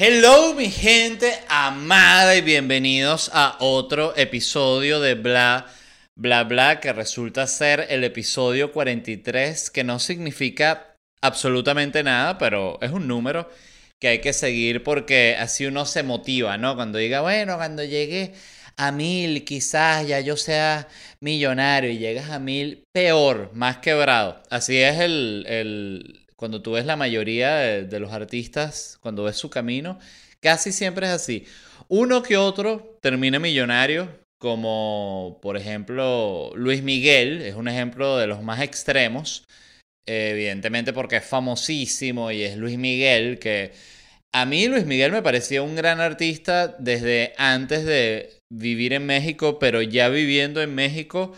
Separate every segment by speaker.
Speaker 1: Hello mi gente amada y bienvenidos a otro episodio de Bla Bla Bla que resulta ser el episodio 43 que no significa absolutamente nada, pero es un número que hay que seguir porque así uno se motiva, ¿no? Cuando diga, bueno, cuando llegue a mil, quizás ya yo sea millonario y llegas a mil, peor, más quebrado. Así es el, el cuando tú ves la mayoría de, los artistas, cuando ves su camino, casi siempre es así. Uno que otro termina millonario, como por ejemplo Luis Miguel, es un ejemplo de los más extremos, evidentemente porque es famosísimo y es Luis Miguel, que a mí Luis Miguel me parecía un gran artista desde antes de vivir en México, pero ya viviendo en México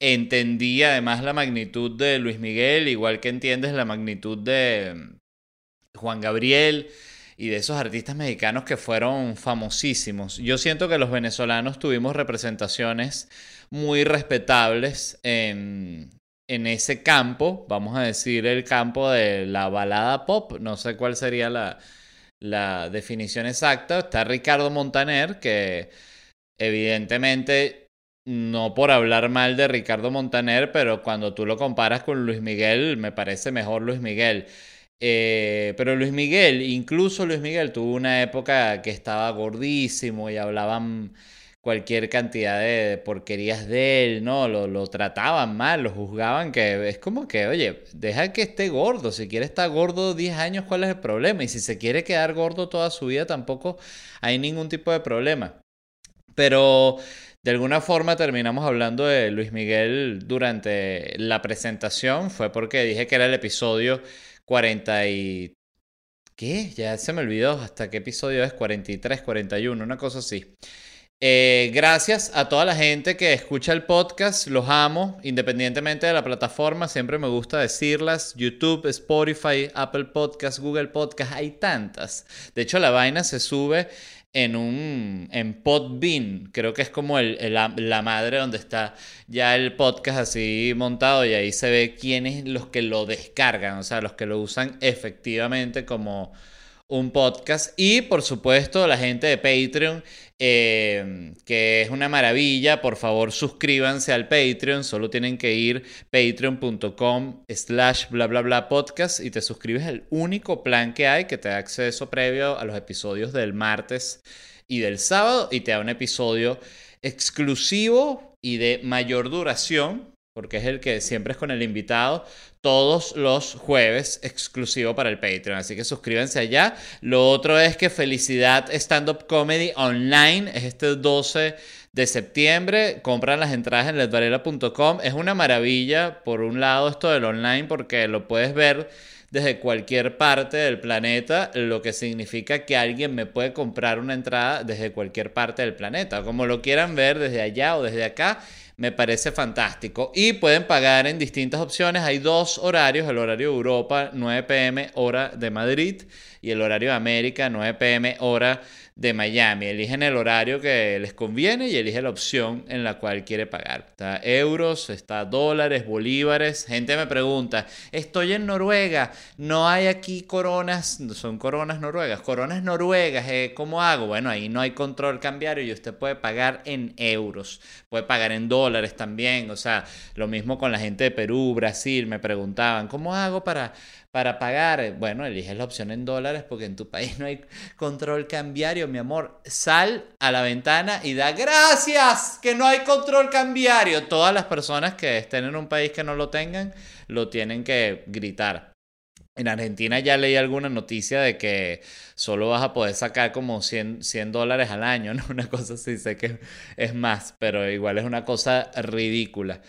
Speaker 1: entendí además la magnitud de Luis Miguel, igual que entiendes la magnitud de mm, Juan Gabriel y de esos artistas mexicanos que fueron famosísimos. Yo siento que los venezolanos tuvimos representaciones muy respetables en, en ese campo, vamos a decir el campo de la balada pop, no sé cuál sería la, la definición exacta. Está Ricardo Montaner, que evidentemente no por hablar mal de Ricardo Montaner, pero cuando tú lo comparas con Luis Miguel, me parece mejor Luis Miguel. Eh, pero Luis Miguel, incluso Luis Miguel tuvo una época que estaba gordísimo y hablaban cualquier cantidad de porquerías de él, ¿no? Lo, lo, trataban mal, lo juzgaban, que es como que, oye, deja que esté gordo, si quiere estar gordo 10 años, ¿cuál es el problema? Y si se quiere quedar gordo toda su vida, tampoco hay ningún tipo de problema. Pero de alguna forma terminamos hablando de Luis Miguel durante la presentación. Fue porque dije que era el episodio 40 y... ¿Qué? Ya se me olvidó hasta qué episodio es. 43, 41, una cosa así. Eh, gracias a toda la gente que escucha el podcast, los amo, independientemente de la plataforma, siempre me gusta decirlas, YouTube, Spotify, Apple Podcast, Google Podcast, hay tantas. De hecho, la vaina se sube en un en Podbean, creo que es como el, la madre donde está ya el podcast así montado y ahí se ve quiénes los que lo descargan, o sea, los que lo usan efectivamente como un podcast. Y por supuesto la gente de Patreon eh, que es una maravilla por favor suscríbanse al Patreon. Solo tienen que ir patreon.com slash bla bla bla podcast y te suscribes. Al único plan que hay que te da acceso previo a los episodios del martes y del sábado y te da un episodio exclusivo y de mayor duración porque es el que siempre es con el invitado, todos los jueves exclusivo para el Patreon. Así que suscríbanse allá. Lo otro es que Felicidad Stand Up Comedy Online es este 12 de septiembre. Compran las entradas en ledvarela.com. Es una maravilla, por un lado, esto del online, porque lo puedes ver desde cualquier parte del planeta, lo que significa que alguien me puede comprar una entrada desde cualquier parte del planeta. Como lo quieran ver desde allá o desde acá me parece fantástico. Y pueden pagar en distintas opciones. Hay dos horarios, el horario Europa, 9 pm hora de Madrid, y el horario de América, 9 pm hora de Miami. Eligen el horario que les conviene y eligen la opción en la cual quiere pagar. Está euros, está dólares, bolívares. Gente me pregunta, estoy en Noruega, no hay aquí coronas, son coronas noruegas, coronas noruegas, eh, ¿cómo hago? Bueno, ahí no hay control cambiario y usted puede pagar en euros, puede pagar en dólares también. O sea, lo mismo con la gente de Perú, Brasil, me preguntaban, ¿cómo hago para para pagar, bueno, eliges la opción en dólares porque en tu país no hay control cambiario, mi amor. Sal a la ventana y da gracias que no hay control cambiario. Todas las personas que estén en un país que no lo tengan, lo tienen que gritar. En Argentina ya leí alguna noticia de que solo vas a poder sacar como 100, 100 dólares al año, ¿no? Una cosa así, sé que es más, pero igual es una cosa ridícula.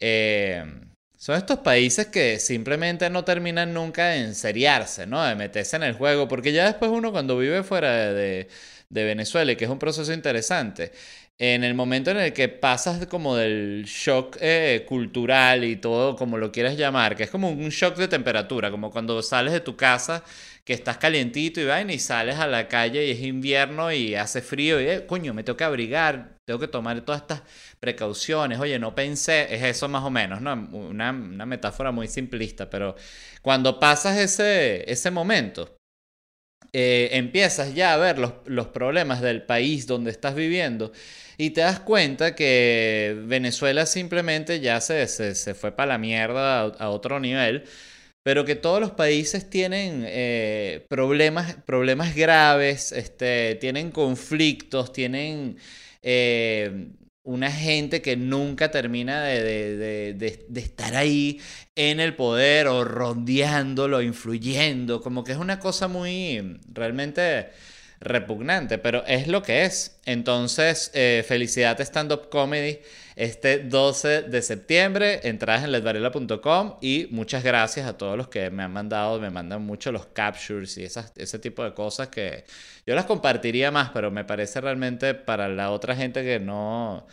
Speaker 1: Eh, son estos países que simplemente no terminan nunca de enseriarse, ¿no? De meterse en el juego, porque ya después uno cuando vive fuera de, Venezuela, y que es un proceso interesante, en el momento en el que pasas como del shock eh, cultural y todo como lo quieras llamar, que es como un shock de temperatura, como cuando sales de tu casa que estás calientito y vaina y sales a la calle y es invierno y hace frío y, eh, coño, me tengo que abrigar, tengo que tomar todas estas precauciones. Oye, no pensé, es eso más o menos, ¿no? Una, una metáfora muy simplista, pero cuando pasas ese, ese momento eh, empiezas ya a ver los, problemas del país donde estás viviendo y te das cuenta que Venezuela simplemente ya se, se, fue para la mierda a, otro nivel, pero que todos los países tienen eh, problemas, problemas graves, este, tienen conflictos, tienen eh, una gente que nunca termina de, estar ahí en el poder o rondeándolo, influyendo, como que es una cosa muy realmente repugnante, pero es lo que es. Entonces, eh, felicidad Stand Up Comedy este 12 de septiembre, entradas en ledvarela.com y muchas gracias a todos los que me han mandado, me mandan mucho los captures y esas, ese tipo de cosas que yo las compartiría más, pero me parece realmente para la otra gente que no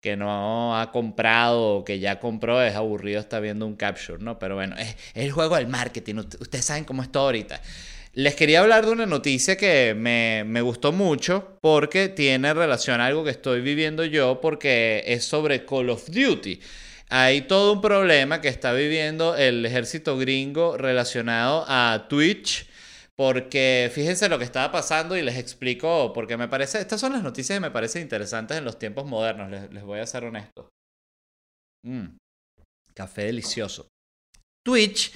Speaker 1: que no ha comprado o que ya compró, es aburrido estar viendo un capture, ¿no? Pero bueno, es, el juego del marketing, ustedes saben cómo está ahorita. Les quería hablar de una noticia que me, me, gustó mucho porque tiene relación a algo que estoy viviendo yo porque es sobre Call of Duty. Hay todo un problema que está viviendo el ejército gringo relacionado a Twitch porque fíjense lo que estaba pasando y les explico, porque me parece, estas son las noticias que me parecen interesantes en los tiempos modernos, les, voy a ser honesto. Mm, café delicioso. Twitch,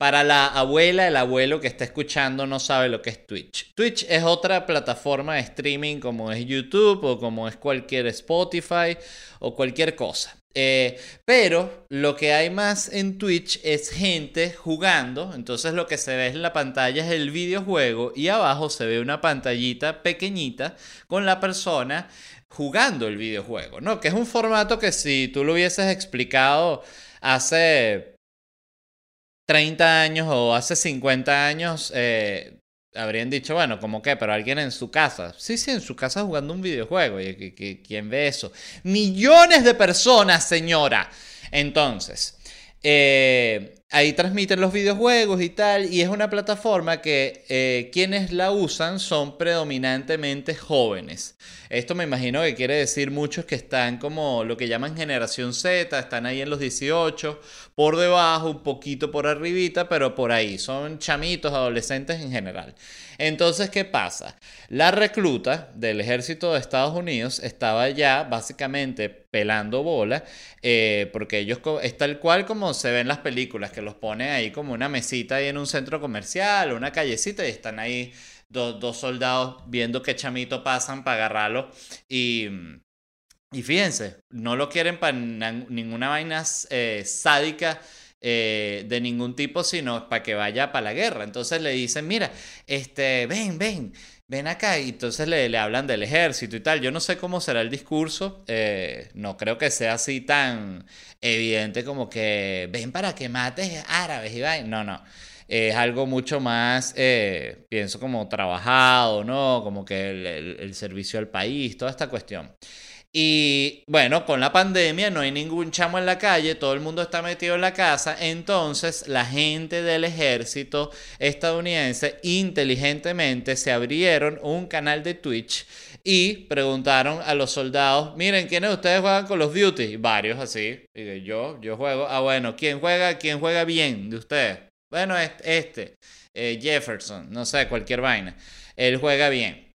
Speaker 1: para la abuela, el abuelo que está escuchando no sabe lo que es Twitch. Twitch es otra plataforma de streaming como es YouTube o como es cualquier Spotify o cualquier cosa. Eh, pero lo que hay más en Twitch es gente jugando. Entonces lo que se ve en la pantalla es el videojuego y abajo se ve una pantallita pequeñita con la persona jugando el videojuego, ¿no? Que es un formato que si tú lo hubieses explicado hace 30 años o hace 50 años, eh, habrían dicho, bueno, como que, pero alguien en su casa. Sí, sí, en su casa jugando un videojuego. ¿Y quién ve eso? Millones de personas, señora. Entonces, eh, ahí transmiten los videojuegos y tal, y es una plataforma que eh, quienes la usan son predominantemente jóvenes. Esto me imagino que quiere decir muchos que están como lo que llaman generación Z, están ahí en los 18, por debajo, un poquito por arribita, pero por ahí, son chamitos, adolescentes en general. Entonces, ¿qué pasa? La recluta del ejército de Estados Unidos estaba ya básicamente pelando bola, eh, porque ellos es tal cual como se ven las películas, que los ponen ahí como una mesita ahí en un centro comercial, una callecita, y están ahí dos, soldados viendo qué chamito pasan para agarrarlo. Y, y fíjense, no lo quieren para ninguna vaina eh, sádica eh, de ningún tipo, sino para que vaya para la guerra. Entonces le dicen, mira, este, ven, ven, ven acá. Y entonces le, le hablan del ejército y tal. Yo no sé cómo será el discurso. Eh, no creo que sea así tan evidente como que ven para que mates árabes y vayan. No, no. Es algo mucho más, eh, pienso, como trabajado, ¿no? Como que el servicio al país, toda esta cuestión. Y bueno, con la pandemia no hay ningún chamo en la calle, todo el mundo está metido en la casa, entonces la gente del ejército estadounidense inteligentemente se abrieron un canal de Twitch y preguntaron a los soldados, miren, ¿quiénes de ustedes juegan con los Duty? varios así, y yo, yo juego, ah bueno, ¿quién juega, quién juega bien de ustedes? Bueno, este, eh, Jefferson, no sé, cualquier vaina, él juega bien.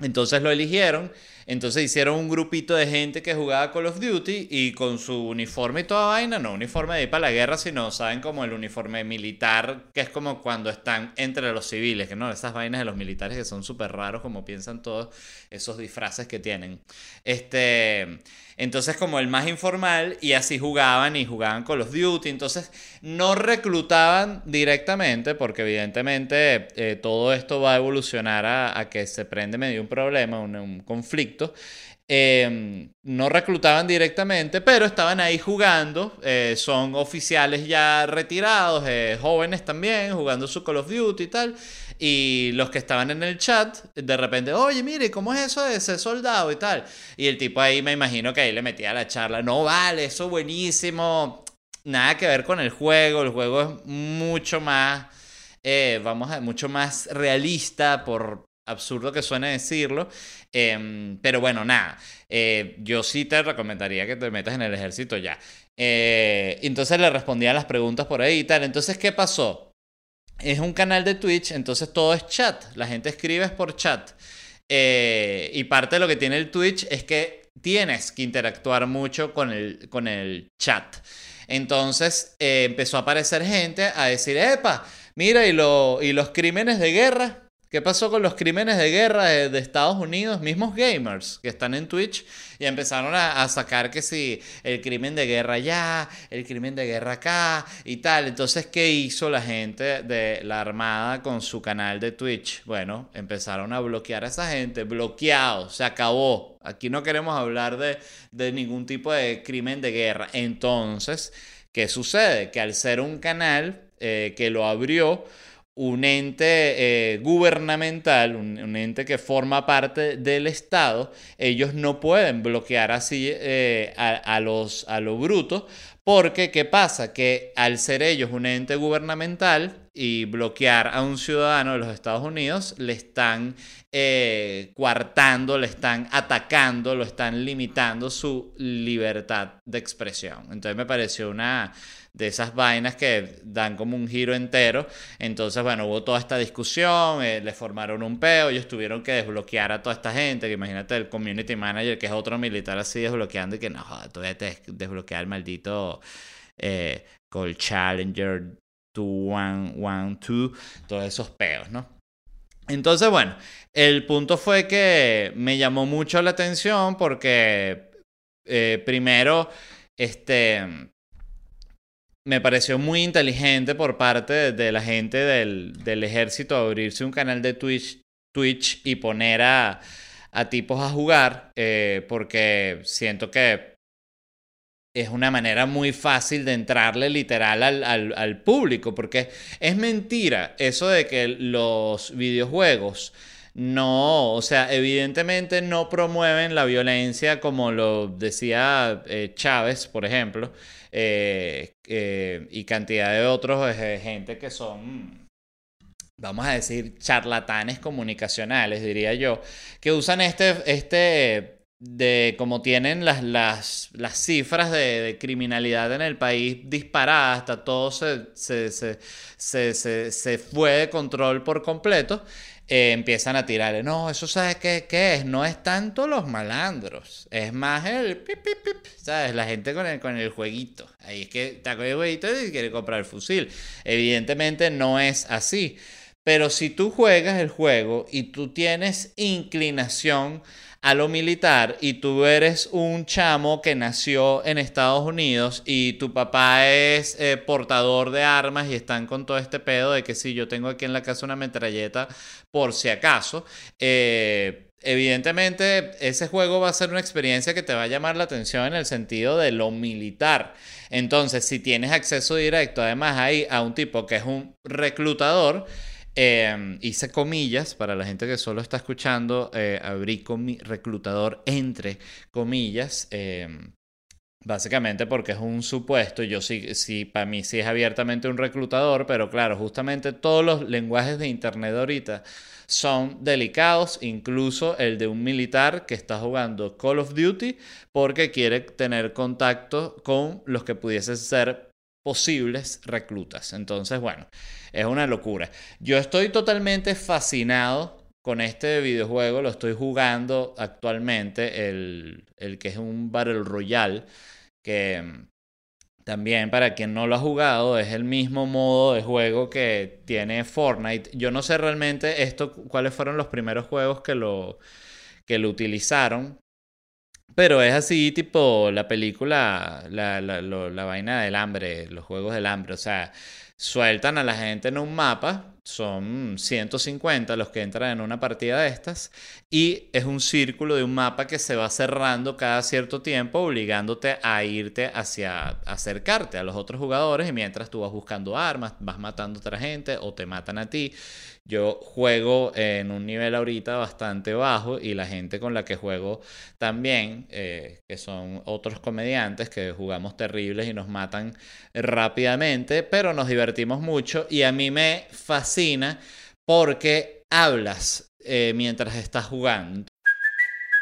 Speaker 1: Entonces lo eligieron entonces hicieron un grupito de gente que jugaba Call of Duty y con su uniforme y toda vaina, no uniforme de ir para la guerra, sino, ¿saben? Como el uniforme militar, que es como cuando están entre los civiles, que no, esas vainas de los militares que son súper raros, como piensan todos esos disfraces que tienen. Este, entonces como el más informal y así jugaban y jugaban Call of Duty, entonces no reclutaban directamente, porque evidentemente eh, todo esto va a evolucionar a, que se prende medio un problema, un conflicto Em, no reclutaban directamente, pero estaban ahí jugando. Eh, son oficiales ya retirados, eh, jóvenes también, jugando su Call of Duty y tal. Y los que estaban en el chat, de repente, oye, mire, ¿cómo es eso de ese soldado y tal? Y el tipo ahí me imagino que ahí le metía la charla, no vale, eso buenísimo. Nada que ver con el juego, el juego es mucho más, eh, vamos a, mucho más realista por, absurdo que suene decirlo, em, pero bueno, nada, eh, yo sí te recomendaría que te metas en el ejército ya. Eh, entonces le respondían las preguntas por ahí y tal. Entonces, ¿qué pasó? es un canal de Twitch, entonces todo es chat. La gente escribe por chat. Eh, y parte de lo que tiene el Twitch es que tienes que interactuar mucho con el, con el chat. Entonces eh, empezó a aparecer gente a decir, epa, mira, y, lo, y los crímenes de guerra, ¿Qué pasó con los crímenes de guerra de, Estados Unidos? Mismos gamers que están en Twitch y empezaron a, sacar que si el crimen de guerra allá, el crimen de guerra acá y tal. Entonces, ¿qué hizo la gente de la Armada con su canal de Twitch? Bueno, empezaron a bloquear a esa gente. Bloqueado, se acabó. Aquí no queremos hablar de, de ningún tipo de crimen de guerra. Entonces, ¿qué sucede? Que al ser un canal eh, que lo abrió un ente eh, gubernamental, un, ente que forma parte del Estado, ellos no pueden bloquear así eh, a, los, a lo bruto, porque ¿qué pasa? Que al ser ellos un ente gubernamental y bloquear a un ciudadano de los Estados Unidos, le están eh, coartando, le están atacando, lo están limitando su libertad de expresión. Entonces me pareció una de esas vainas que dan como un giro entero. Entonces, bueno, hubo toda esta discusión, eh, le formaron un peo, ellos tuvieron que desbloquear a toda esta gente, que imagínate el community manager, que es otro militar así desbloqueando y que no, todavía te desbloquea el maldito eh, Call Challenger 2112, todos esos peos, ¿no? Entonces, bueno, el punto fue que me llamó mucho la atención porque eh, primero, este, me pareció muy inteligente por parte de, la gente del, ejército abrirse un canal de Twitch, Twitch y poner a, tipos a jugar, eh, porque siento que es una manera muy fácil de entrarle literal al, al, público, porque es mentira eso de que los videojuegos no, o sea, evidentemente no promueven la violencia como lo decía eh, Chávez, por ejemplo. Eh, eh, y cantidad de otros gente que son, vamos a decir, charlatanes comunicacionales, diría yo, que usan este, este de como tienen las, las, las cifras de, criminalidad en el país disparadas, hasta todo se, se, se, se fue de control por completo. Eh, empiezan a tirarle. No, eso sabes qué, es. No es tanto los malandros. Es más el pip, pip, pip, ¿sabes? La gente con el, con el jueguito. Ahí es que está con el jueguito y quiere comprar el fusil. Evidentemente no es así. Pero si tú juegas el juego y tú tienes inclinación a lo militar y tú eres un chamo que nació en Estados Unidos y tu papá es eh, portador de armas y están con todo este pedo de que si yo tengo aquí en la casa una metralleta por si acaso, eh, evidentemente ese juego va a ser una experiencia que te va a llamar la atención en el sentido de lo militar. Entonces, si tienes acceso directo además ahí a un tipo que es un reclutador, eh, hice comillas para la gente que solo está escuchando, eh, abrí reclutador entre comillas. Em, básicamente porque es un supuesto, yo sí, sí, para mí sí es abiertamente un reclutador, pero claro, justamente todos los lenguajes de Internet ahorita son delicados, incluso el de un militar que está jugando Call of Duty porque quiere tener contacto con los que pudiesen ser posibles reclutas. Entonces, bueno, es una locura. Yo estoy totalmente fascinado con este videojuego, lo estoy jugando actualmente, el, el que es un Battle Royale, que mm, también para quien no lo ha jugado es el mismo modo de juego que tiene Fortnite. Yo no sé realmente esto, cuáles fueron los primeros juegos que lo, que lo utilizaron, pero es así, tipo la película, la, la, la, vaina del hambre, los juegos del hambre. O sea, sueltan a la gente en un mapa, son 150 los que entran en una partida de estas, y es un círculo de un mapa que se va cerrando cada cierto tiempo, obligándote a irte hacia, acercarte a los otros jugadores, y mientras tú vas buscando armas, vas matando a otra gente o te matan a ti. Yo juego en un nivel ahorita bastante bajo y la gente con la que juego también, eh, que son otros comediantes que jugamos terribles y nos matan rápidamente, pero nos divertimos mucho y a mí me fascina porque hablas eh, mientras estás jugando.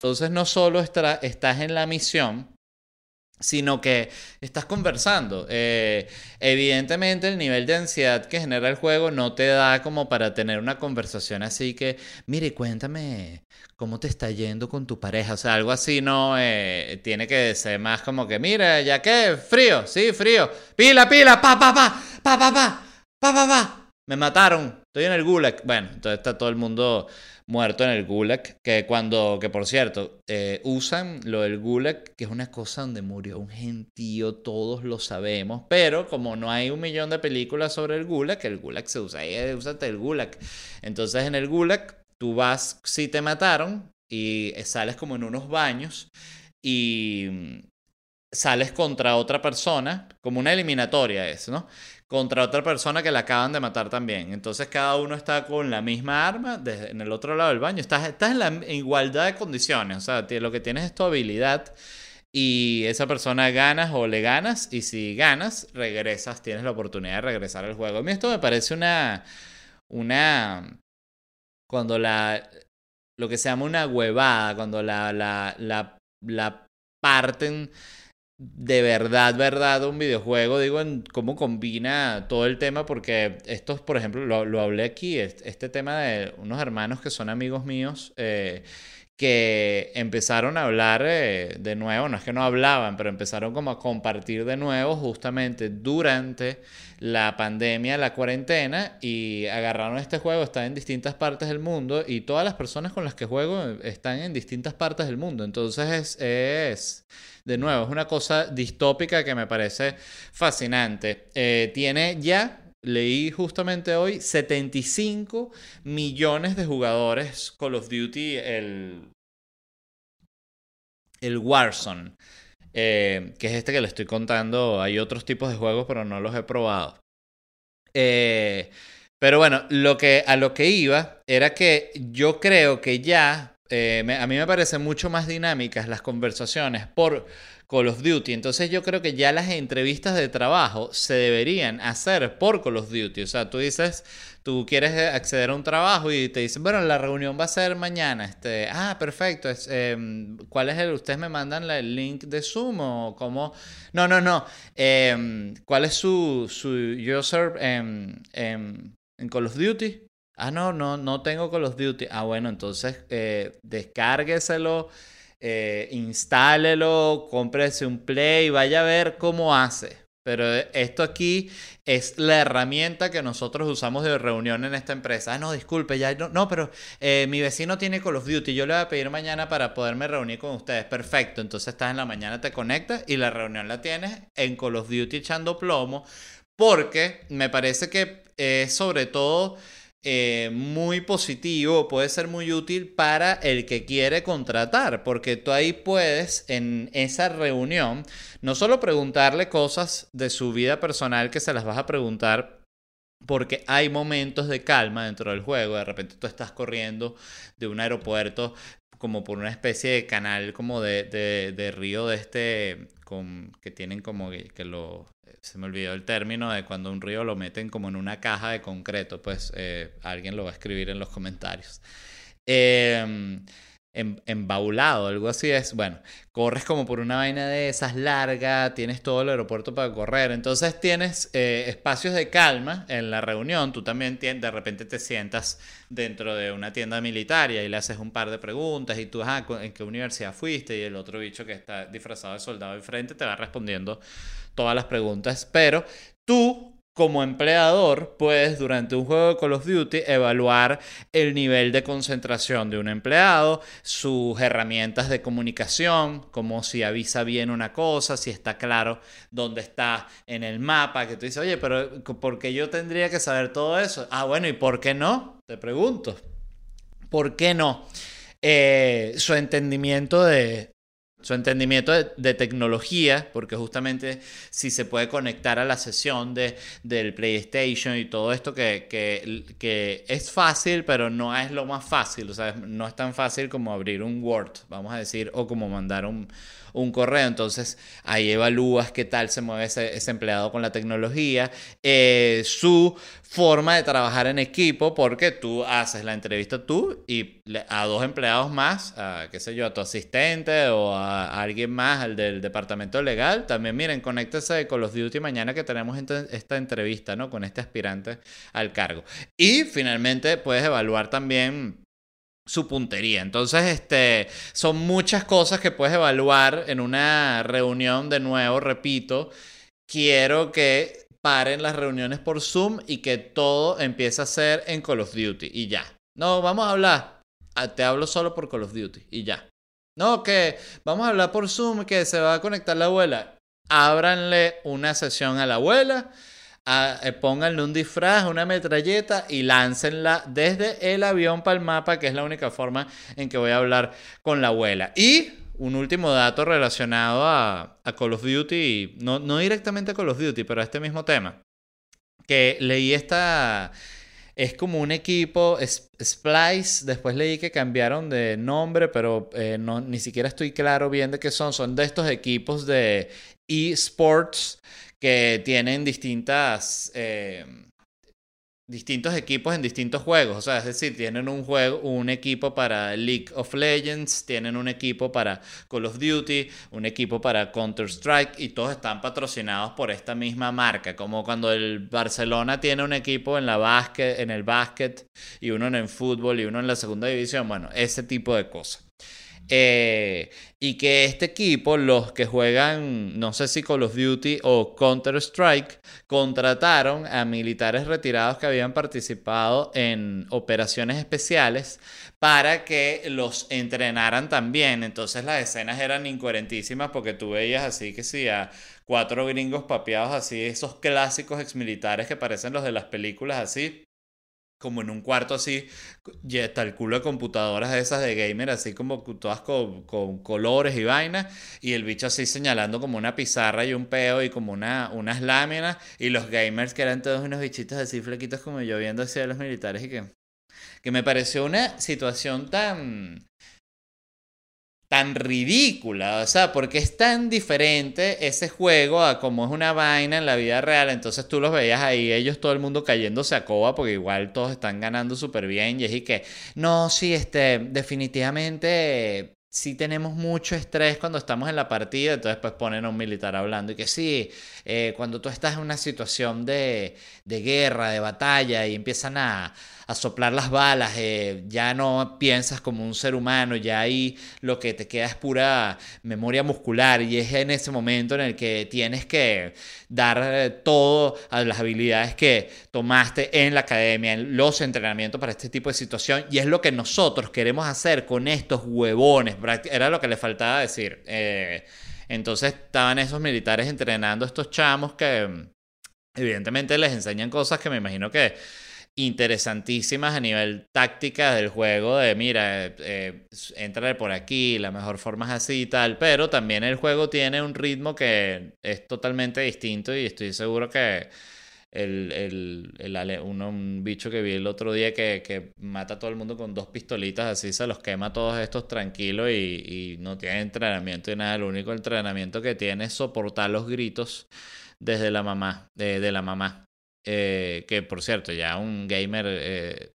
Speaker 1: Entonces no solo estás en la misión, sino que estás conversando. Eh, evidentemente el nivel de ansiedad que genera el juego no te da como para tener una conversación así que, mire, cuéntame cómo te está yendo con tu pareja. O sea, algo así no eh, tiene que ser más como que, mira, ya que frío, sí, frío. Pila, pila, pa, pa, pa, pa, pa, pa, pa, pa, pa. Me mataron, estoy en el gulag. Bueno, entonces está todo el mundo muerto en el gulag, que cuando, que por cierto, eh, usan lo del gulag, que es una cosa donde murió un gentío, todos lo sabemos, pero como no hay un millón de películas sobre el gulag, el gulag se usa, ahí eh, úsate el gulag. Entonces en el gulag tú vas, si te mataron, y sales como en unos baños, y sales contra otra persona, como una eliminatoria es, ¿no? Contra otra persona que la acaban de matar también. Entonces cada uno está con la misma arma en el otro lado del baño. Estás, estás en la igualdad de condiciones. O sea, lo que tienes es tu habilidad y esa persona ganas o le ganas y si ganas, regresas, tienes la oportunidad de regresar al juego. A mí esto me parece una... una cuando la... lo que se llama una huevada, cuando la, la, la parten de verdad, verdad un videojuego, digo, en cómo combina todo el tema, porque estos, por ejemplo, lo, lo hablé aquí, este, tema de unos hermanos que son amigos míos, eh, que empezaron a hablar eh, de nuevo, no es que no hablaban, pero empezaron como a compartir de nuevo justamente durante la pandemia, la cuarentena, y agarraron este juego, está en distintas partes del mundo, y todas las personas con las que juego están en distintas partes del mundo, entonces es... es de nuevo, es una cosa distópica que me parece fascinante. Eh, tiene ya, leí justamente hoy, 75 millones de jugadores Call of Duty, el, el Warzone, eh, que es este que le estoy contando. Hay otros tipos de juegos, pero no los he probado. Eh, pero bueno, lo que, a lo que iba era que yo creo que ya eh, a mí me parecen mucho más dinámicas las conversaciones por Call of Duty. Entonces yo creo que ya las entrevistas de trabajo se deberían hacer por Call of Duty. O sea, tú dices, tú quieres eh, acceder a un trabajo y te dicen, bueno, la reunión va a ser mañana. Este, ah, perfecto. Em, ¿Cuál es el? ¿Ustedes me mandan el link de Zoom o cómo? No, no, no. Em, ¿cuál es su, su user en, en, en Call of Duty? Ah, no, no, no tengo Call of Duty. Ah, bueno, entonces eh, descárgueselo, eh, instálelo, cómprese un Play, vaya a ver cómo hace. Pero eh, esto aquí es la herramienta que nosotros usamos de reunión en esta empresa. Ah, no, disculpe, ya no, no, pero eh, mi vecino tiene Call of Duty. Yo le voy a pedir mañana para poderme reunir con ustedes. Perfecto. Entonces estás en la mañana, te conectas y la reunión la tienes en Call of Duty echando plomo. Porque me parece que es sobre todo eh, muy positivo, puede ser muy útil para el que quiere contratar, porque tú ahí puedes en esa reunión no solo preguntarle cosas de su vida personal que se las vas a preguntar porque hay momentos de calma dentro del juego. De repente tú estás corriendo de un aeropuerto como por una especie de canal como de, de, río de este con, que tienen como que, que lo se me olvidó el término de cuando un río lo meten como en una caja de concreto pues eh, alguien lo va a escribir en los comentarios eh, em- embaulado, algo así es. Bueno, corres como por una vaina de esas larga, tienes todo el aeropuerto para correr, entonces tienes eh, espacios de calma en la reunión, tú también tien- de repente te sientas dentro de una tienda militar y le haces un par de preguntas y tú, ah, ¿en qué universidad fuiste? Y el otro bicho que está disfrazado de soldado enfrente te va respondiendo todas las preguntas, pero tú como empleador puedes durante un juego de Call of Duty evaluar el nivel de concentración de un empleado, sus herramientas de comunicación, como si avisa bien una cosa, si está claro dónde está en el mapa, que tú dices, oye, pero ¿por qué yo tendría que saber todo eso? Ah, bueno, ¿y por qué no? Te pregunto. ¿Por qué no? Eh, su entendimiento de, su entendimiento de, tecnología, porque justamente si se puede conectar a la sesión de, del PlayStation y todo esto que, que, es fácil, pero no es lo más fácil, o sea, no es tan fácil como abrir un Word, vamos a decir, o como mandar un, un correo. Entonces ahí evalúas qué tal se mueve ese, empleado con la tecnología, eh, su forma de trabajar en equipo, porque tú haces la entrevista tú y a dos empleados más, a, qué sé yo, a tu asistente o a, alguien más, al del departamento legal, también miren, conéctese con los Duty mañana que tenemos esta entrevista, ¿no? Con este aspirante al cargo. Y finalmente puedes evaluar también su puntería. Entonces, este, son muchas cosas que puedes evaluar en una reunión de nuevo, repito. Quiero que paren las reuniones por Zoom y que todo empiece a ser en Call of Duty y ya. No, vamos a hablar. Ah, te hablo solo por Call of Duty y ya. No, que vamos a hablar por Zoom que se va a conectar la abuela. Ábranle una sesión a la abuela eh, pónganle un disfraz, una metralleta y láncenla desde el avión para el mapa, que es la única forma en que voy a hablar con la abuela. Y un último dato relacionado a, Call of Duty, no, no directamente a Call of Duty, pero a este mismo tema, que leí esta... Es como un equipo, Splice, después leí que cambiaron de nombre, pero eh, no, ni siquiera estoy claro bien de qué son. Son de estos equipos de eSports que tienen distintas... Eh, distintos equipos en distintos juegos, o sea, es decir, tienen un juego, un equipo para League of Legends, tienen un equipo para Call of Duty, un equipo para Counter Strike y todos están patrocinados por esta misma marca, como cuando el Barcelona tiene un equipo en la básquet, en el básquet y uno en el fútbol y uno en la segunda división, bueno, ese tipo de cosas. Eh, y que este equipo, los que juegan, no sé si Call of Duty o Counter Strike, contrataron a militares retirados que habían participado en operaciones especiales para que los entrenaran también. Entonces las escenas eran incoherentísimas porque tú veías así que sí, a cuatro gringos papeados así, esos clásicos exmilitares que parecen los de las películas así como en un cuarto así, ya está el culo de computadoras esas de gamer, así como todas con, colores y vainas, y el bicho así señalando como una pizarra y un peo y como una, unas láminas, y los gamers que eran todos unos bichitos así flequitos como yo viendo hacia los militares y que, que me pareció una situación tan tan ridícula, o sea, porque es tan diferente ese juego a como es una vaina en la vida real, entonces tú los veías ahí, ellos todo el mundo cayéndose a coba porque igual todos están ganando súper bien y es y que, no, sí, este, definitivamente sí tenemos mucho estrés cuando estamos en la partida, entonces pues ponen a un militar hablando y que sí, eh, cuando tú estás en una situación de, de guerra, de batalla y empiezan a, a soplar las balas, eh, ya no piensas como un ser humano, ya ahí lo que te queda es pura memoria muscular y es en ese momento en el que tienes que dar eh, todo a las habilidades que tomaste en la academia, en los entrenamientos para este tipo de situación y es lo que nosotros queremos hacer con estos huevones, era lo que le faltaba decir. Eh, entonces estaban esos militares entrenando a estos chamos que evidentemente les enseñan cosas que me imagino que interesantísimas a nivel táctica del juego de mira, eh, entra por aquí, la mejor forma es así y tal, pero también el juego tiene un ritmo que es totalmente distinto y estoy seguro que el, el, el un bicho que vi el otro día que, que, mata a todo el mundo con dos pistolitas, así se los quema todos estos tranquilos y, y no tiene entrenamiento y nada, el único entrenamiento que tiene es soportar los gritos desde la mamá, de, de la mamá. Eh, que por cierto, ya un gamer eh,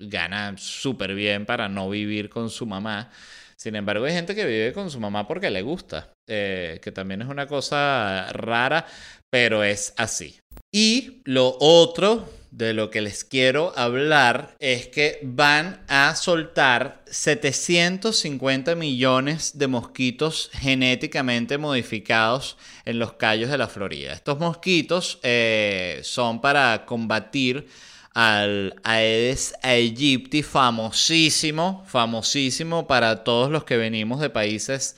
Speaker 1: gana súper bien para no vivir con su mamá. Sin embargo, hay gente que vive con su mamá porque le gusta, eh, que también es una cosa rara, pero es así. Y lo otro de lo que les quiero hablar es que van a soltar 750 millones de mosquitos genéticamente modificados en los callos de la Florida. Estos mosquitos eh, son para combatir al Aedes aegypti, famosísimo, famosísimo para todos los que venimos de países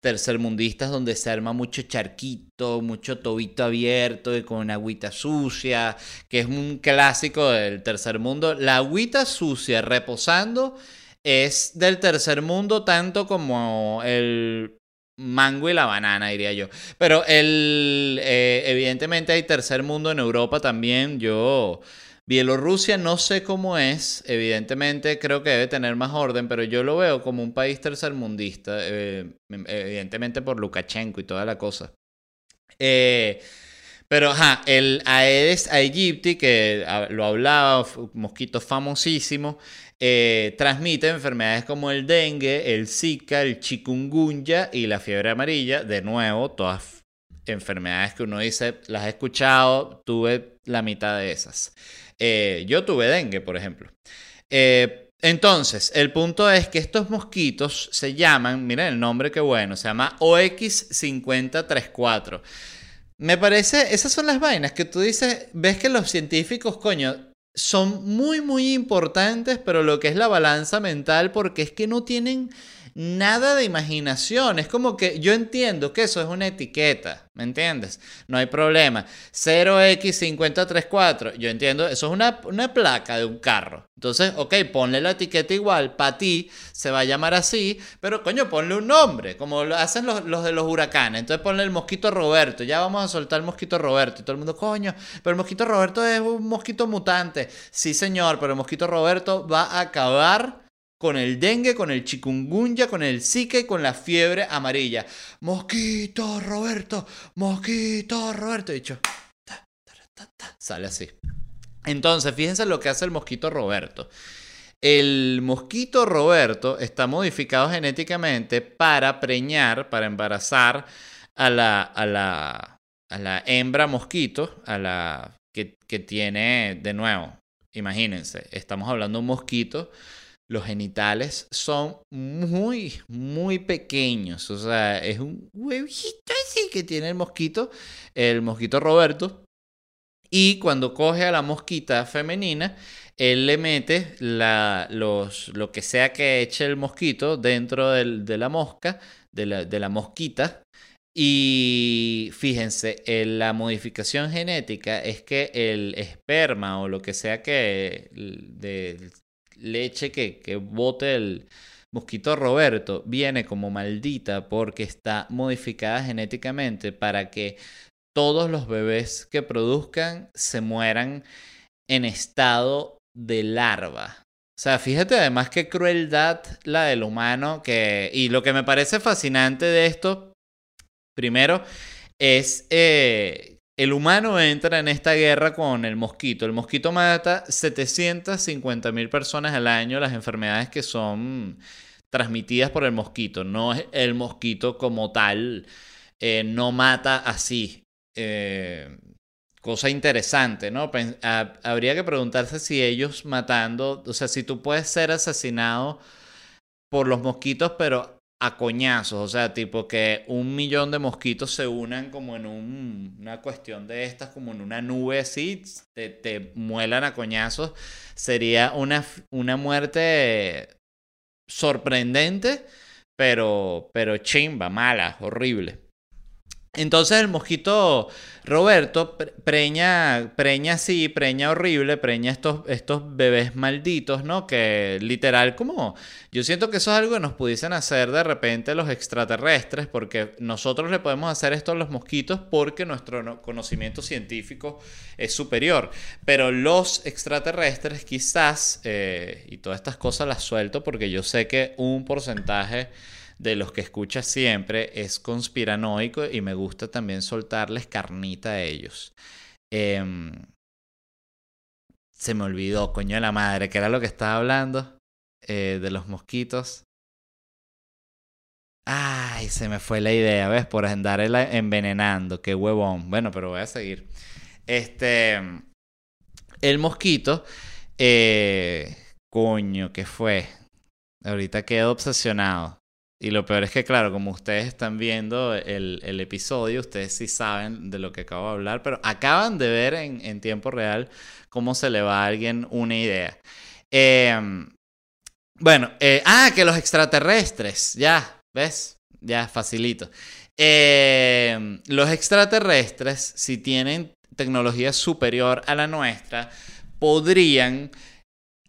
Speaker 1: tercermundistas donde se arma mucho charquito, mucho tobito abierto y con agüita sucia, que es un clásico del tercer mundo. La agüita sucia reposando es del tercer mundo tanto como el mango y la banana, diría yo. Pero el, eh, evidentemente hay tercer mundo en Europa también. Yo, Bielorrusia no sé cómo es, evidentemente creo que debe tener más orden, pero yo lo veo como un país tercermundista, eh, evidentemente por Lukashenko y toda la cosa. Eh, pero, ajá, el Aedes aegypti, que lo hablaba, mosquito famosísimo, eh, transmite enfermedades como el dengue, el zika, el chikungunya y la fiebre amarilla. De nuevo, todas enfermedades que uno dice, las he escuchado, tuve la mitad de esas. Eh, yo tuve dengue, por ejemplo. Eh, entonces, el punto es que estos mosquitos se llaman, miren el nombre que bueno, se llama OX5034. Me parece, esas son las vainas que tú dices, ves que los científicos, coño, son muy, muy importantes, pero lo que es la balanza mental, porque es que no tienen nada de imaginación. Es como que yo entiendo que eso es una etiqueta, ¿me entiendes? No hay problema. 0x5034, yo entiendo, eso es una, una placa de un carro. Entonces, ok, ponle la etiqueta igual, para ti se va a llamar así, pero coño, ponle un nombre, como lo hacen los, los, de los huracanes. Entonces ponle el mosquito Roberto, ya vamos a soltar el mosquito Roberto. Y todo el mundo, coño, pero el mosquito Roberto es un mosquito mutante. Sí, señor, pero el mosquito Roberto va a acabar con el dengue, con el chikungunya, con el zika y con la fiebre amarilla. Mosquito, Roberto, mosquito, Roberto. Dicho, sale así. Entonces, fíjense lo que hace el mosquito Roberto. El mosquito Roberto está modificado genéticamente para preñar, para embarazar a la, a la, a la hembra mosquito, a la que, que tiene, de nuevo, imagínense, estamos hablando de un mosquito los genitales son muy, muy pequeños. O sea, es un huevito así que tiene el mosquito, el mosquito Roberto. Y cuando coge a la mosquita femenina, él le mete la, los, lo que sea que eche el mosquito dentro de la mosca, de la, de la mosquita. Y fíjense, la modificación genética es que el esperma o lo que sea que leche que, que bote el mosquito Roberto viene como maldita porque está modificada genéticamente para que todos los bebés que produzcan se mueran en estado de larva. O sea, fíjate además qué crueldad la del humano que... Y lo que me parece fascinante de esto, primero, es eh, el humano entra en esta guerra con el mosquito. El mosquito mata 750 mil personas al año las enfermedades que son transmitidas por el mosquito. No es el mosquito como tal, eh, no mata así. Eh, cosa interesante, ¿no? habría que preguntarse si ellos matando, o sea, si tú puedes ser asesinado por los mosquitos, pero a coñazos, o sea, tipo que un millón de mosquitos se unan como en una cuestión de estas, como en una nube así, te, te muelan a coñazos, sería una, una muerte sorprendente, pero, pero chimba, mala, horrible. Entonces el mosquito Roberto preña, preña así, preña horrible, preña estos, estos bebés malditos, ¿no? Que literal como, yo siento que eso es algo que nos pudiesen hacer de repente los extraterrestres, porque nosotros le podemos hacer esto a los mosquitos porque nuestro conocimiento científico es superior. Pero los extraterrestres quizás, eh, y todas estas cosas las suelto porque yo sé que un porcentaje de los que escucha siempre es conspiranoico y me gusta también soltarles carnita a ellos. Em, se me olvidó, coño de la madre, que era lo que estaba hablando eh, de los mosquitos. Ay, se me fue la idea, ¿ves? Por andar envenenando, qué huevón. Bueno, pero voy a seguir. Este, el mosquito, eh, coño, ¿qué fue? Ahorita quedo obsesionado. Y lo peor es que, claro, como ustedes están viendo el, el, episodio, ustedes sí saben de lo que acabo de hablar, pero acaban de ver en, en tiempo real cómo se le va a alguien una idea. Em, bueno, eh, ah, que los extraterrestres, ya, ¿ves? Ya, facilito. Em, los extraterrestres, si tienen tecnología superior a la nuestra, podrían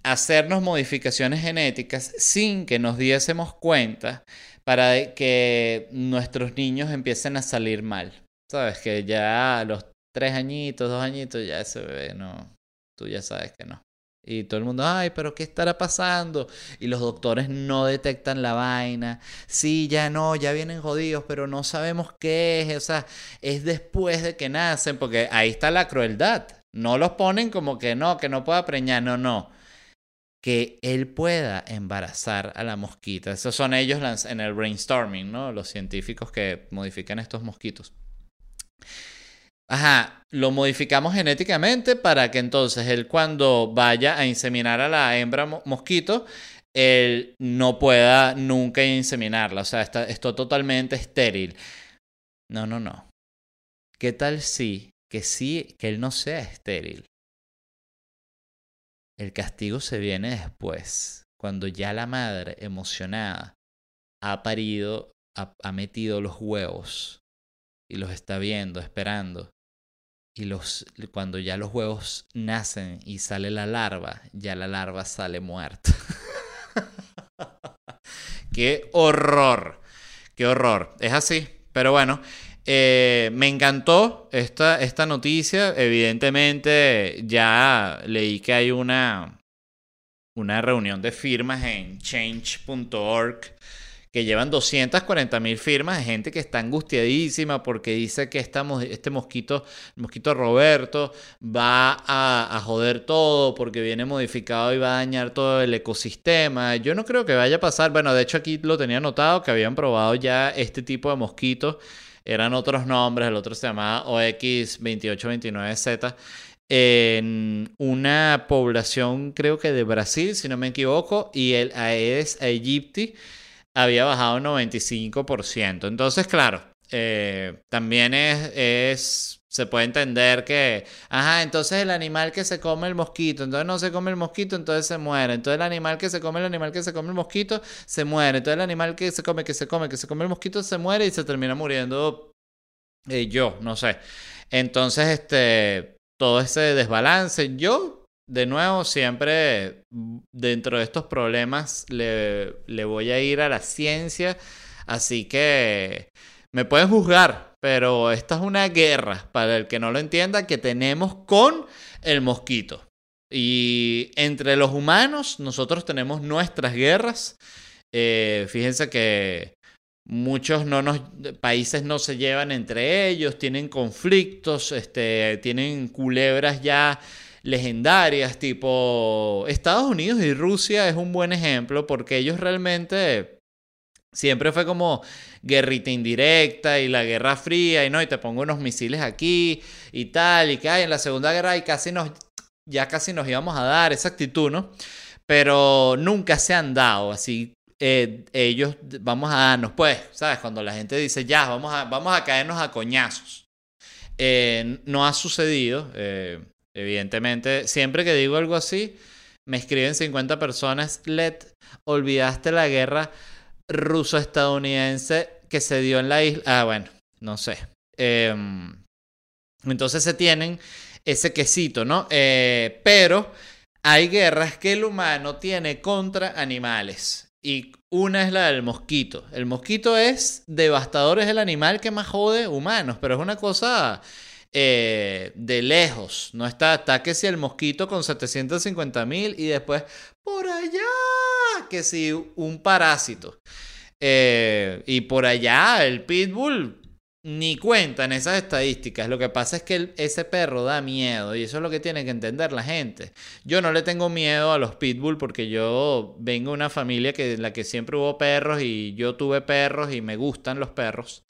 Speaker 1: hacernos modificaciones genéticas sin que nos diésemos cuenta para que nuestros niños empiecen a salir mal. Sabes que ya a los tres añitos, dos añitos, ya ese bebé no, tú ya sabes que no. Y todo el mundo, ay, pero ¿qué estará pasando? Y los doctores no detectan la vaina. Sí, ya no, ya vienen jodidos, pero no sabemos qué es. O sea, es después de que nacen, porque ahí está la crueldad. No los ponen como que no, que no pueda preñar, no, no. Que él pueda embarazar a la mosquita. Esos son ellos en el brainstorming, ¿no? Los científicos que modifican estos mosquitos. Ajá, lo modificamos genéticamente para que entonces él cuando vaya a inseminar a la hembra mosquito, él no pueda nunca inseminarla. O sea, está, está totalmente estéril. No, no, no. ¿Qué tal si, que sí, que él no sea estéril? El castigo se viene después, cuando ya la madre emocionada ha parido, ha metido los huevos y los está viendo, esperando y los, cuando ya los huevos nacen y sale la larva, ya la larva sale muerta. qué horror, qué horror. Es así, pero bueno, eh, me encantó esta, esta noticia. Evidentemente ya leí que hay una, una reunión de firmas en change.org que llevan 240 mil firmas de gente que está angustiadísima porque dice que este mosquito, el mosquito Roberto, va a, a, joder todo porque viene modificado y va a dañar todo el ecosistema. Yo no creo que vaya a pasar. Bueno, de hecho aquí lo tenía notado que habían probado ya este tipo de mosquitos. Eran otros nombres, el otro se llamaba OX2829Z en una población creo que de Brasil, si no me equivoco, y el Aedes aegypti había bajado un 95%. Entonces, claro, eh, también es, es, se puede entender que, ajá, entonces el animal que se come el mosquito, entonces no se come el mosquito, entonces se muere. Entonces el animal que se come el animal que se come el mosquito, se muere. Entonces el animal que se come, que se come, que se come el mosquito, se muere y se termina muriendo eh, yo, no sé. Entonces, este, todo ese desbalance, yo de nuevo, siempre dentro de estos problemas le, voy a ir a la ciencia, así que me pueden juzgar, pero esta es una guerra, para el que no lo entienda, que tenemos con el mosquito. Y entre los humanos, nosotros tenemos nuestras guerras. Eh, fíjense que muchos no nos, países no se llevan entre ellos, tienen conflictos, este, tienen culebras ya legendarias, tipo Estados Unidos y Rusia es un buen ejemplo porque ellos realmente siempre fue como guerrita indirecta y la guerra fría y no, y te pongo unos misiles aquí y tal, y que hay en la Segunda Guerra y casi nos, ya casi nos íbamos a dar esa actitud, ¿no? Pero nunca se han dado así. Eh, ellos vamos a darnos, pues, ¿sabes? Cuando la gente dice, ya, vamos a, vamos a caernos a coñazos. Eh, no ha sucedido. Eh, Evidentemente, siempre que digo algo así, me escriben 50 personas, Let, olvidaste la guerra ruso-estadounidense que se dio en la isla. Ah, bueno, no sé. Em, entonces se tienen ese quesito, ¿no? Eh, pero hay guerras que el humano tiene contra animales. Y una es la del mosquito. El mosquito es devastador, es el animal que más jode humanos, pero es una cosa eh, de lejos. No está, está que si el mosquito con 750 mil y después por allá, que si un parásito. Eh, y por allá el pitbull ni cuenta en esas estadísticas. Lo que pasa es que ese perro da miedo y eso es lo que tiene que entender la gente. Yo no le tengo miedo a los pitbull porque yo vengo de una familia que, en la que siempre hubo perros y yo tuve perros y me gustan los perros.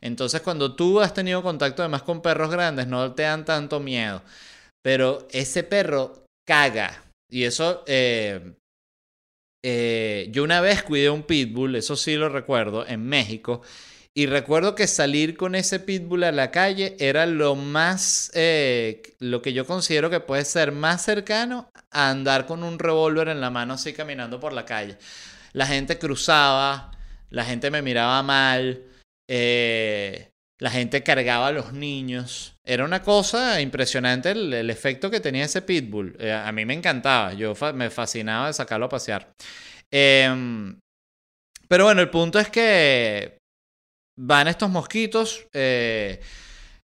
Speaker 1: Entonces cuando tú has tenido contacto además con perros grandes, no te dan tanto miedo. Pero ese perro caga. Y eso, eh, eh, yo una vez cuidé un pitbull, eso sí lo recuerdo, en México. Y recuerdo que salir con ese pitbull a la calle era lo más, eh, lo que yo considero que puede ser más cercano a andar con un revólver en la mano así caminando por la calle. La gente cruzaba, la gente me miraba mal. Eh, La gente cargaba a los niños. Era una cosa impresionante el, efecto que tenía ese pitbull. Eh, a mí me encantaba. Yo me fascinaba de sacarlo a pasear. Em, pero bueno, el punto es que van estos mosquitos. Eh,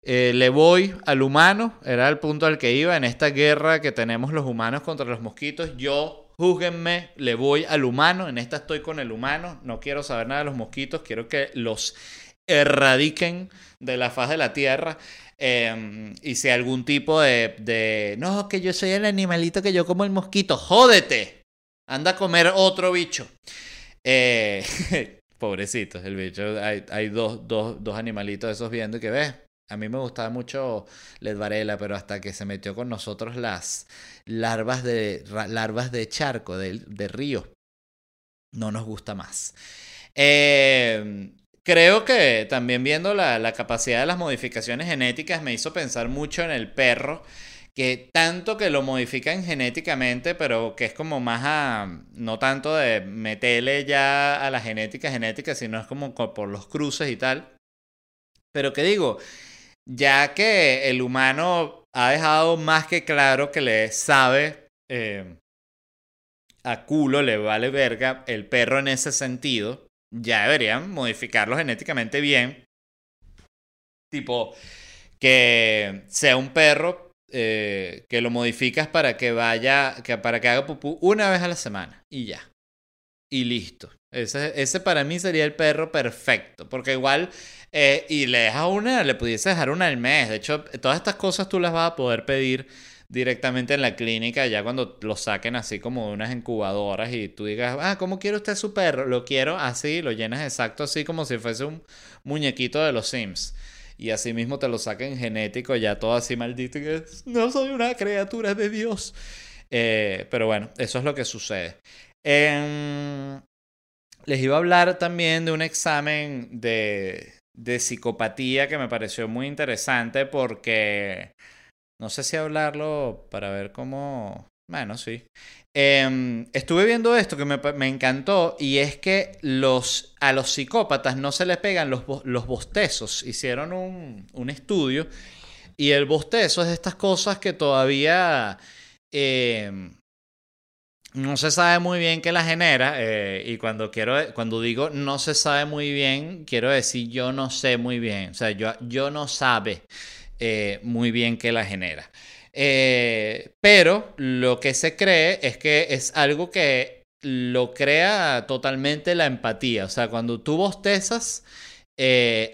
Speaker 1: eh, le voy al humano, era el punto al que iba en esta guerra que tenemos los humanos contra los mosquitos. Yo, júguenme, le voy al humano, en esta estoy con el humano, no quiero saber nada de los mosquitos, quiero que los erradiquen de la faz de la tierra. Em, y si algún tipo de, de, no, que yo soy el animalito que yo como el mosquito, jódete, anda a comer otro bicho. Eh, pobrecitos, el bicho, hay, hay dos, dos, dos animalitos esos viendo que ves, a mí me gustaba mucho Led Varela, pero hasta que se metió con nosotros las larvas de, larvas de charco, de, de río, no nos gusta más. Eh, creo que también viendo la, la, capacidad de las modificaciones genéticas me hizo pensar mucho en el perro, que tanto que lo modifican genéticamente, pero que es como más a, no tanto de meterle ya a la genética genética, sino es como por los cruces y tal. Pero que digo, ya que el humano ha dejado más que claro que le sabe eh, a culo, le vale verga el perro en ese sentido, ya deberían modificarlo genéticamente bien. Tipo, que sea un perro eh, que lo modificas para que vaya, que, para que haga pupú una vez a la semana y ya. Y listo. Ese, ese para mí sería el perro perfecto, porque igual eh, y le dejas una, le pudiese dejar una al mes. De hecho, todas estas cosas tú las vas a poder pedir directamente en la clínica ya cuando lo saquen así como de unas incubadoras y tú digas, ah, ¿cómo quiere usted su perro? Lo quiero así, lo llenas exacto así como si fuese un muñequito de los Sims. Y así mismo te lo saquen genético, ya todo así maldito, y que no soy una criatura de Dios. Eh, pero bueno, eso es lo que sucede. les iba a hablar también de un examen de, de psicopatía que me pareció muy interesante porque no sé si hablarlo para ver cómo... Bueno, sí. Em, estuve viendo esto que me, me, encantó y es que los, a los psicópatas no se les pegan los, los bostezos. Hicieron un, un estudio y el bostezo es de estas cosas que todavía... Eh, no se sabe muy bien qué la genera eh, y cuando quiero cuando digo no se sabe muy bien quiero decir yo no sé muy bien o sea yo, yo no sabe eh, muy bien qué la genera eh, pero lo que se cree es que es algo que lo crea totalmente la empatía o sea cuando tú bostezas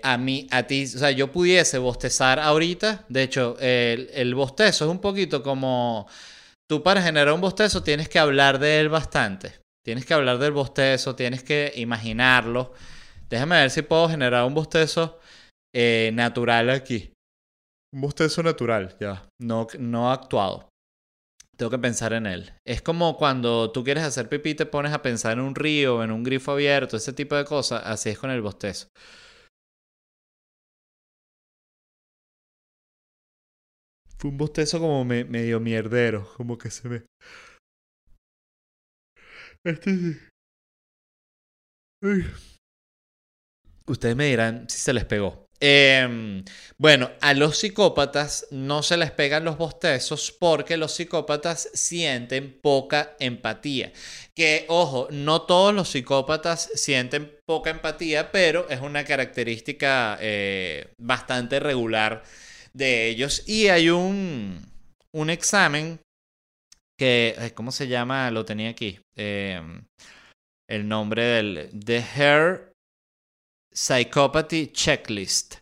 Speaker 1: a mí, a ti, o sea, yo pudiese bostezar ahorita. De hecho, el, bostezo es un poquito como tú para generar un bostezo tienes que hablar de él bastante. Tienes que hablar del bostezo, tienes que imaginarlo. Déjame ver si puedo generar un bostezo eh, natural aquí. Un bostezo natural, ya. No, no actuado. Tengo que pensar en él. Es como cuando tú quieres hacer pipí, te pones a pensar en un río, en un grifo abierto, ese tipo de cosas. Así es con el bostezo. Fue un bostezo como medio mierdero, como que se ve. Este sí. Ustedes me dirán si se les pegó. Em, bueno, a los psicópatas no se les pegan los bostezos porque los psicópatas sienten poca empatía. Que, ojo, no todos los psicópatas sienten poca empatía, pero es una característica eh, bastante regular de ellos. Y hay un, un examen que, ¿cómo se llama? Lo tenía aquí. Em, el nombre del The Hair Psychopathy Checklist.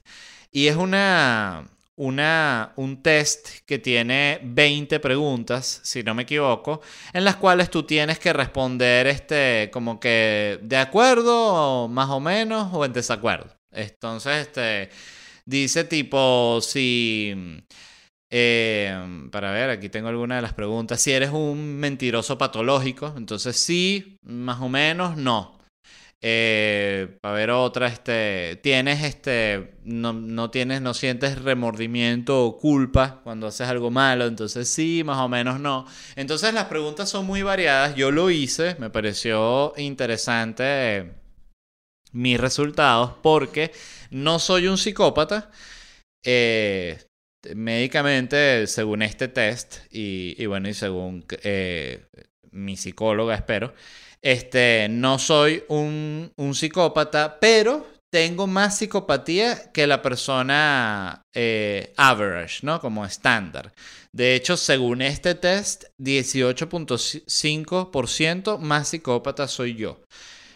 Speaker 1: Y es una, una, un test que tiene 20 preguntas, si no me equivoco, en las cuales tú tienes que responder este, como que de acuerdo, más o menos, o en desacuerdo. Entonces, este, Dice tipo, si... Eh, para ver, aquí tengo alguna de las preguntas. Si eres un mentiroso patológico, entonces sí, más o menos, no. Eh, a ver otra, este, tienes este, no, no, tienes, no sientes remordimiento o culpa cuando haces algo malo, entonces sí, más o menos no. Entonces las preguntas son muy variadas, yo lo hice, me pareció interesante mis resultados porque no soy un psicópata. Eh, médicamente, según este test, y, bueno, y según eh, mi psicóloga, espero, este, no soy un, un, psicópata, pero tengo más psicopatía que la persona eh, average, ¿no? Como estándar. De hecho, según este test, 18.5% más psicópata soy yo.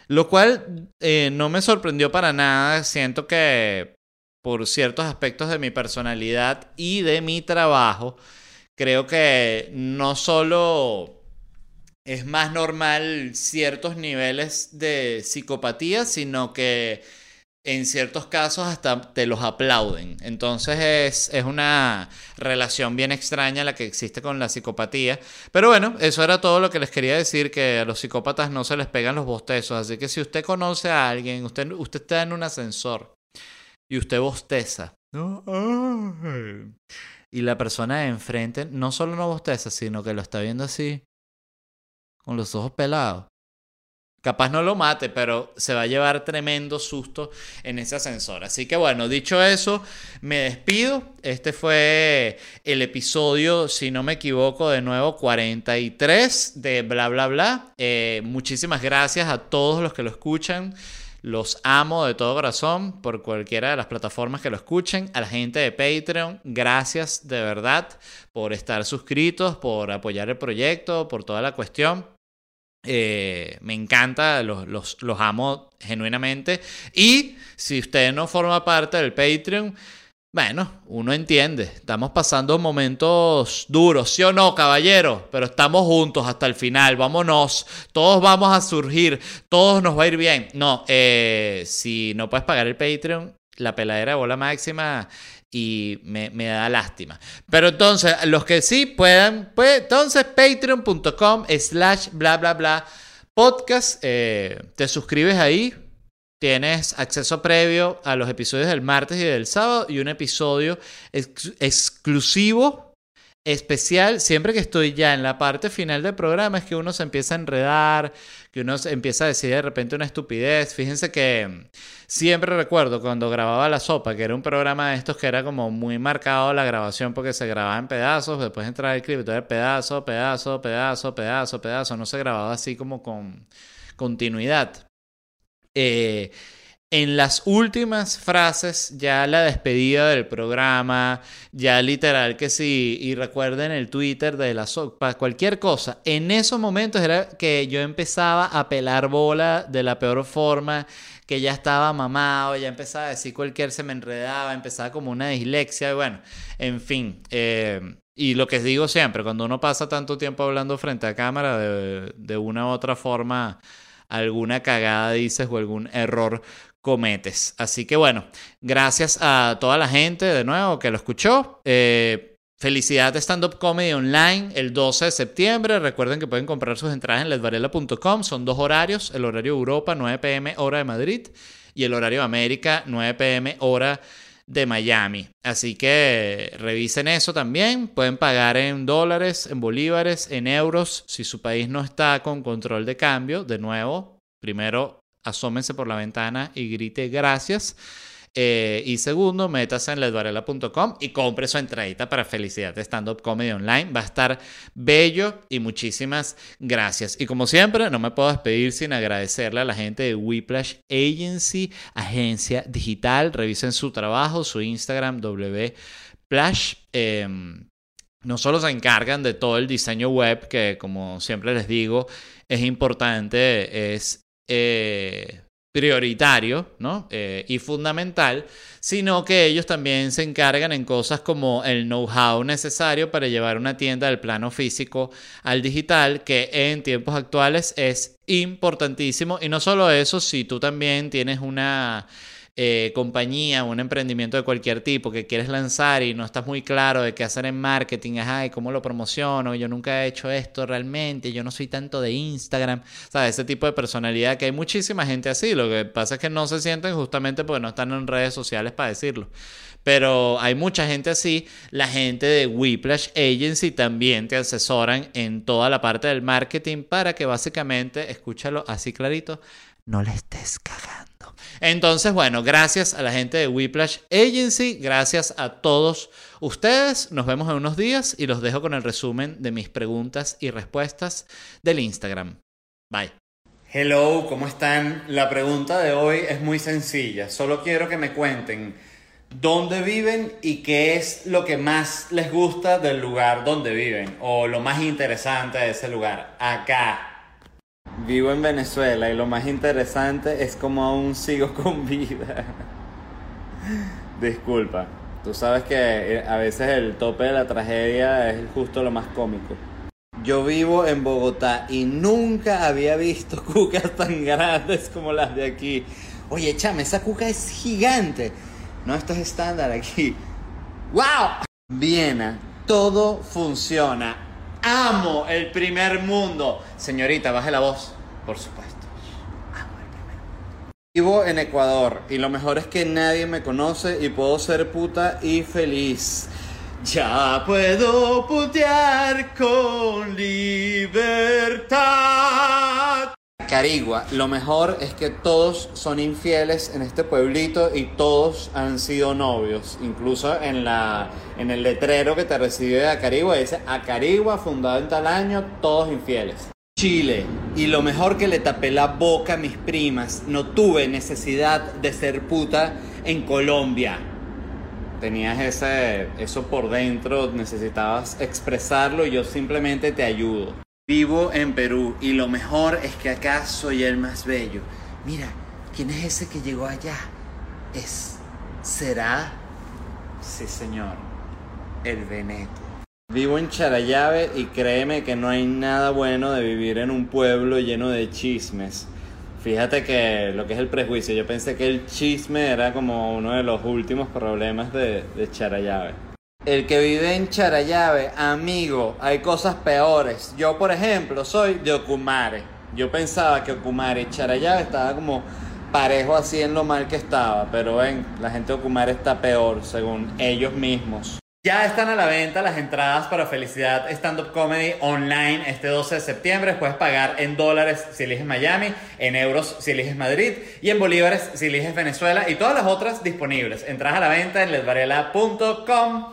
Speaker 1: Lo cual eh, no me sorprendió para nada. Siento que por ciertos aspectos de mi personalidad y de mi trabajo, creo que no solo es más normal ciertos niveles de psicopatía, sino que en ciertos casos hasta te los aplauden. Entonces es, es, una relación bien extraña la que existe con la psicopatía. Pero bueno, eso era todo lo que les quería decir, que a los psicópatas no se les pegan los bostezos. Así que si usted conoce a alguien, usted, usted está en un ascensor y usted bosteza. Y la persona de enfrente no solo no bosteza, sino que lo está viendo así, con los ojos pelados. Capaz no lo mate, pero se va a llevar tremendo susto en ese ascensor. Así que bueno, dicho eso, me despido. Este fue el episodio, si no me equivoco, de nuevo 43 de bla bla bla. Eh, muchísimas gracias a todos los que lo escuchan. Los amo de todo corazón por cualquiera de las plataformas que lo escuchen. A la gente de Patreon, gracias de verdad por estar suscritos, por apoyar el proyecto, por toda la cuestión. Eh, me encanta, los, los, amo genuinamente. Y si usted no forma parte del Patreon, bueno, uno entiende. Estamos pasando momentos duros, ¿sí o no, caballero? Pero estamos juntos hasta el final. Vámonos. Todos vamos a surgir. Todos nos va a ir bien. No, eh, si no puedes pagar el Patreon, la peladera de bola máxima y me, da lástima. Pero entonces, los que sí puedan, pues entonces patreon.com slash bla bla bla podcast, eh, te suscribes ahí, tienes acceso previo a los episodios del martes y del sábado y un episodio exclusivo especial, siempre que estoy ya en la parte final del programa, es que uno se empieza a enredar, que uno empieza a decir de repente una estupidez. Fíjense que siempre recuerdo cuando grababa La Sopa, que era un programa de estos que era como muy marcado la grabación porque se grababa en pedazos, después entraba el clip, entonces pedazo, pedazo, pedazo, pedazo, pedazo, no se grababa así como con continuidad. Eh, en las últimas frases, ya la despedida del programa, ya literal que sí, y recuerden el Twitter de la sopa, cualquier cosa, en esos momentos era que yo empezaba a pelar bola de la peor forma, que ya estaba mamado, ya empezaba a decir cualquier, se me enredaba, empezaba como una dislexia, y bueno, en fin. Eh, y lo que digo siempre, cuando uno pasa tanto tiempo hablando frente a cámara, de, de una u otra forma, alguna cagada dices o algún error cometes. Así que bueno, gracias a toda la gente de nuevo que lo escuchó. Eh, Felicidad Stand Up Comedy Online el 12 de septiembre. Recuerden que pueden comprar sus entradas en ledvarela.com. Son dos horarios. El horario Europa, 9 pm hora de Madrid. Y el horario América, 9 pm hora de Miami. Así que revisen eso también. Pueden pagar en dólares, en bolívares, en euros. Si su país no está con control de cambio, de nuevo, primero asómense por la ventana y grite gracias. Eh, y segundo, métase en ledvarela.com y compre su entradita para Felicidad de Stand Up Comedy Online. Va a estar bello y muchísimas gracias. Y como siempre, no me puedo despedir sin agradecerle a la gente de Whiplash Agency, agencia digital. Revisen su trabajo, su Instagram, wplash. Em, no solo se encargan de todo el diseño web, que como siempre les digo, es importante, es eh, prioritario ¿no? Eh, y fundamental, sino que ellos también se encargan en cosas como el know-how necesario para llevar una tienda del plano físico al digital, que en tiempos actuales es importantísimo. Y no solo eso, si tú también tienes una eh, compañía, un emprendimiento de cualquier tipo que quieres lanzar y no estás muy claro de qué hacer en marketing, ajá, y cómo lo promociono, yo nunca he hecho esto realmente, yo no soy tanto de Instagram, ¿sabes? Ese tipo de personalidad que hay muchísima gente así, lo que pasa es que no se sienten justamente porque no están en redes sociales para decirlo. Pero hay mucha gente así, la gente de Whiplash Agency también te asesoran en toda la parte del marketing para que básicamente, escúchalo así clarito, no la estés cagando. Entonces, bueno, gracias a la gente de Whiplash Agency, gracias a todos ustedes. Nos vemos en unos días y los dejo con el resumen de mis preguntas y respuestas del Instagram. Bye. Hello, ¿cómo están? La pregunta de hoy es muy sencilla. Solo quiero que me cuenten dónde viven y qué es lo que más les gusta del lugar donde viven o lo más interesante de ese lugar. Acá. Vivo en Venezuela y lo más interesante es cómo aún sigo con vida. Disculpa, tú sabes que eh, a veces el tope de la tragedia es justo lo más cómico. Yo vivo en Bogotá y nunca había visto cucas tan grandes como las de aquí. Oye, chame, esa cuca es gigante. No, esto es estándar aquí. ¡Wow! Viena, todo funciona. Amo el primer mundo. Señorita, baje la voz, por supuesto. Amo el primer mundo. Vivo en Ecuador y lo mejor es que nadie me conoce y puedo ser puta y feliz. Ya puedo putear con libertad. Carigua, lo mejor es que todos son infieles en este pueblito y todos han sido novios. Incluso en, la, en el letrero que te recibe de Acarigua dice Acarigua, fundado en tal año, todos infieles. Chile, y lo mejor que le tapé la boca a mis primas, no tuve necesidad de ser puta en Colombia. Tenías ese, eso por dentro, necesitabas expresarlo y yo simplemente te ayudo. Vivo en Perú y lo mejor es que acá soy el más bello. Mira, ¿quién es ese que llegó allá? Es. ¿Será? Sí, señor. El Veneto. Vivo en Charallave y créeme que no hay nada bueno de vivir en un pueblo lleno de chismes. Fíjate que lo que es el prejuicio, yo pensé que el chisme era como uno de los últimos problemas de, de. El que vive en Charallave, amigo, hay cosas peores. Yo, por ejemplo, soy de Ocumare. Yo pensaba que Ocumare y Charallave estaba como parejo así en lo mal que estaba, pero ven, la gente de Ocumare está peor, según ellos mismos. Ya están a la venta las entradas para Felicidad Stand Up Comedy online este 12 de septiembre. Puedes pagar en dólares si eliges Miami, en euros si eliges Madrid y en bolívares si eliges Venezuela y todas las otras disponibles. Entradas a la venta en ledvarela.com.